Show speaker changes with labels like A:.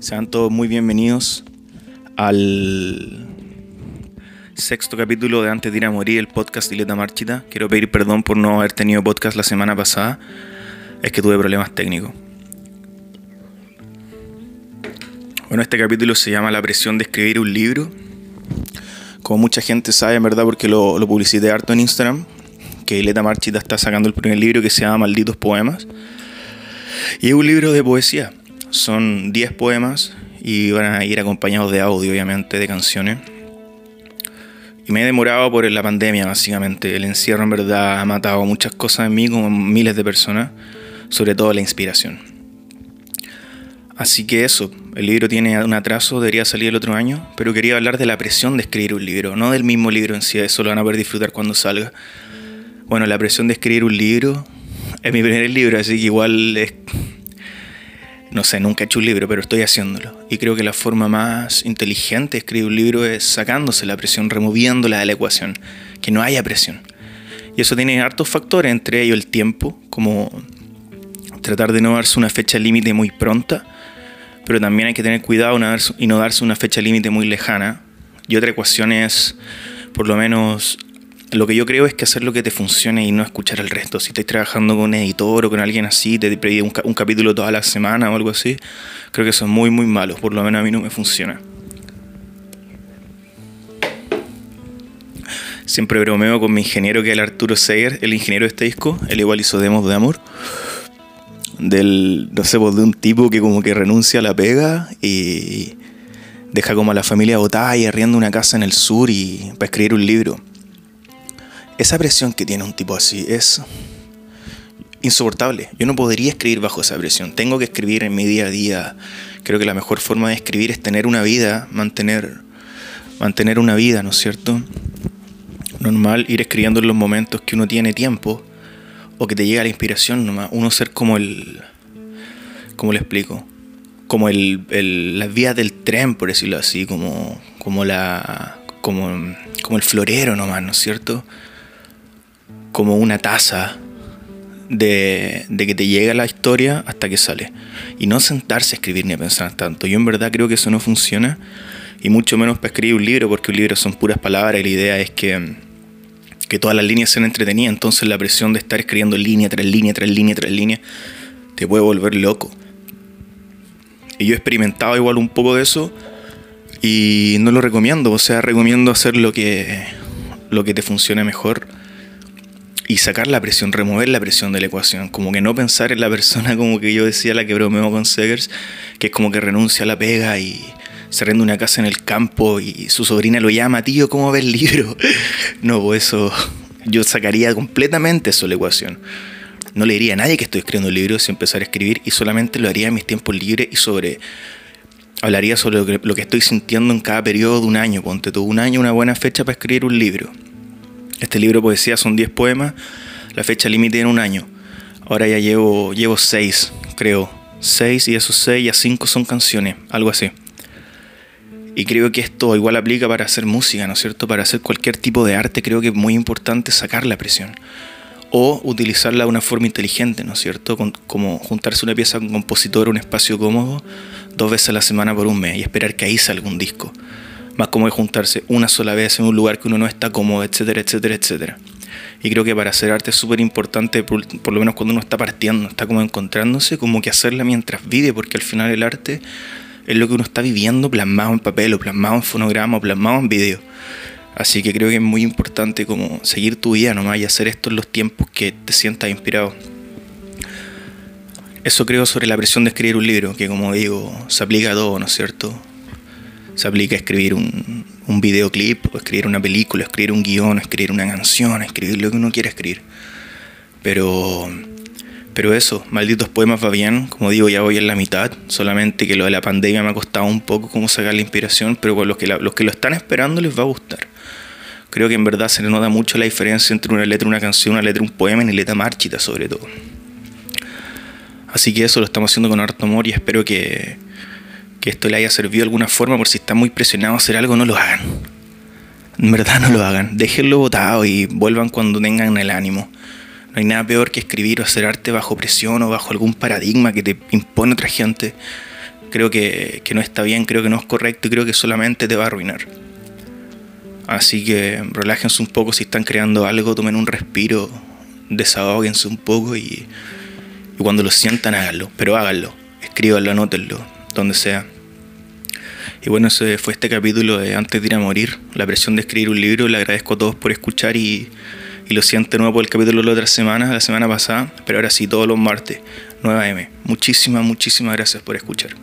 A: Sean todos muy bienvenidos al sexto capítulo de Antes de ir a morir, el podcast Dileta Marchita. Quiero pedir perdón por no haber tenido podcast la semana pasada. Es que tuve problemas técnicos. Bueno, este capítulo se llama La presión de escribir un libro. Como mucha gente sabe, en verdad, porque lo, lo publicité harto en Instagram, que Dileta Marchita está sacando el primer libro que se llama Malditos Poemas. Y es un libro de poesía son 10 poemas y van a ir acompañados de audio, obviamente, de canciones. Y me he demorado por la pandemia, básicamente. El encierro en verdad ha matado muchas cosas en mí, como miles de personas, sobre todo la inspiración. Así que eso, el libro tiene un atraso, debería salir el otro año, pero quería hablar de la presión de escribir un libro, no del mismo libro en sí, eso lo van a poder disfrutar cuando salga. Bueno, la presión de escribir un libro es mi primer libro, así que igual es, no sé, nunca he hecho un libro, pero estoy haciéndolo. Y creo que la forma más inteligente de escribir un libro es sacándose la presión, removiéndola de la ecuación, que no haya presión. Y eso tiene hartos factores, entre ellos el tiempo, como tratar de no darse una fecha límite muy pronta, pero también hay que tener cuidado y no darse una fecha límite muy lejana. Y otra ecuación es, por lo menos, lo que yo creo es que hacer lo que te funcione y no escuchar al resto. Si estás trabajando con un editor o con alguien así, te pide un, un, capítulo toda la semana o algo así, creo que eso es muy, muy malo. Por lo menos a mí no me funciona. Siempre bromeo con mi ingeniero que es el Arturo Seger, el ingeniero de este disco. Él igual hizo demos de amor. Del, no sé, pues de un tipo que como que renuncia a la pega y deja como a la familia botada y arriendo una casa en el sur y para escribir un libro esa presión que tiene un tipo así es insoportable. Yo no podría escribir bajo esa presión. Tengo que escribir en mi día a día. Creo que la mejor forma de escribir es tener una vida, mantener, mantener una vida, ¿no es cierto? Normal ir escribiendo en los momentos que uno tiene tiempo o que te llega la inspiración nomás. Uno ser como el... ¿Cómo le explico? Como el, el, las vías del tren, por decirlo así, como, como, la, como, como el florero nomás, ¿no es cierto? Como una taza de, que te llega la historia hasta que sale. Y no sentarse a escribir ni a pensar tanto. Yo en verdad creo que eso no funciona. Y mucho menos para escribir un libro, porque un libro son puras palabras y la idea es que, que todas las líneas sean entretenidas. Entonces la presión de estar escribiendo línea tras línea, tras línea, tras línea, te puede volver loco. Y yo he experimentado igual un poco de eso y no lo recomiendo. O sea, recomiendo hacer lo que, lo que te funcione mejor y sacar la presión, remover la presión de la ecuación, como que no pensar en la persona como que yo decía, la que bromeo con Segers, que es como que renuncia a la pega y se rende una casa en el campo y su sobrina lo llama, tío, ¿cómo ves el libro? No, pues eso, yo sacaría completamente eso de la ecuación. No le diría a nadie que estoy escribiendo un libro si empezar a escribir y solamente lo haría en mis tiempos libres y sobre hablaría sobre lo que, lo que estoy sintiendo en cada periodo de un año. Ponte todo un año, una buena fecha para escribir un libro este libro de poesía son 10 poemas, la fecha límite en un año. Ahora ya llevo, llevo 6, creo. 6 y esos 6 ya 5 son canciones, algo así. Y creo que esto igual aplica para hacer música, ¿no es cierto? Para hacer cualquier tipo de arte creo que es muy importante sacar la presión. O utilizarla de una forma inteligente, ¿no es cierto? como juntarse una pieza con un compositor, un espacio cómodo, dos veces a la semana por un mes y esperar que ahí salga un disco más como de juntarse una sola vez en un lugar que uno no está cómodo, etcétera, etcétera, etcétera. Y creo que para hacer arte es súper importante, por, lo menos cuando uno está partiendo, está como encontrándose, como que hacerla mientras vive, porque al final el arte es lo que uno está viviendo plasmado en papel o plasmado en fonograma o plasmado en video. Así que creo que es muy importante como seguir tu vida nomás y hacer esto en los tiempos que te sientas inspirado. Eso creo sobre la presión de escribir un libro, que como digo, se aplica a todo, ¿no es cierto? Se aplica a escribir un, un videoclip, o escribir una película, escribir un guion, escribir una canción, escribir lo que uno quiera escribir. Pero, pero eso, malditos poemas va bien, como digo, ya voy en la mitad, solamente que lo de la pandemia me ha costado un poco cómo sacar la inspiración, pero con los que, los que lo están esperando les va a gustar. Creo que en verdad se le nota mucho la diferencia entre una letra, una canción, una letra, un poema y letra marchita sobre todo. Así que eso lo estamos haciendo con harto amor y espero que, que esto le haya servido de alguna forma, por si están muy presionados a hacer algo, no lo hagan. En verdad no lo hagan. Déjenlo botado y vuelvan cuando tengan el ánimo. No hay nada peor que escribir o hacer arte bajo presión o bajo algún paradigma que te impone otra gente. creo que, que no está bien, creo que no es correcto y creo que solamente te va a arruinar. Así que relájense un poco si están creando algo, tomen un respiro, desahóguense un poco y, y cuando lo sientan háganlo, pero háganlo, escríbanlo, anótenlo, donde sea. Y bueno, ese fue este capítulo de Antes de ir a morir, la presión de escribir un libro. Le agradezco a todos por escuchar y, y lo siento nuevo por el capítulo de la otra semana, la semana pasada, pero ahora sí, todos los martes, 9am. Muchísimas, muchísimas gracias por escuchar.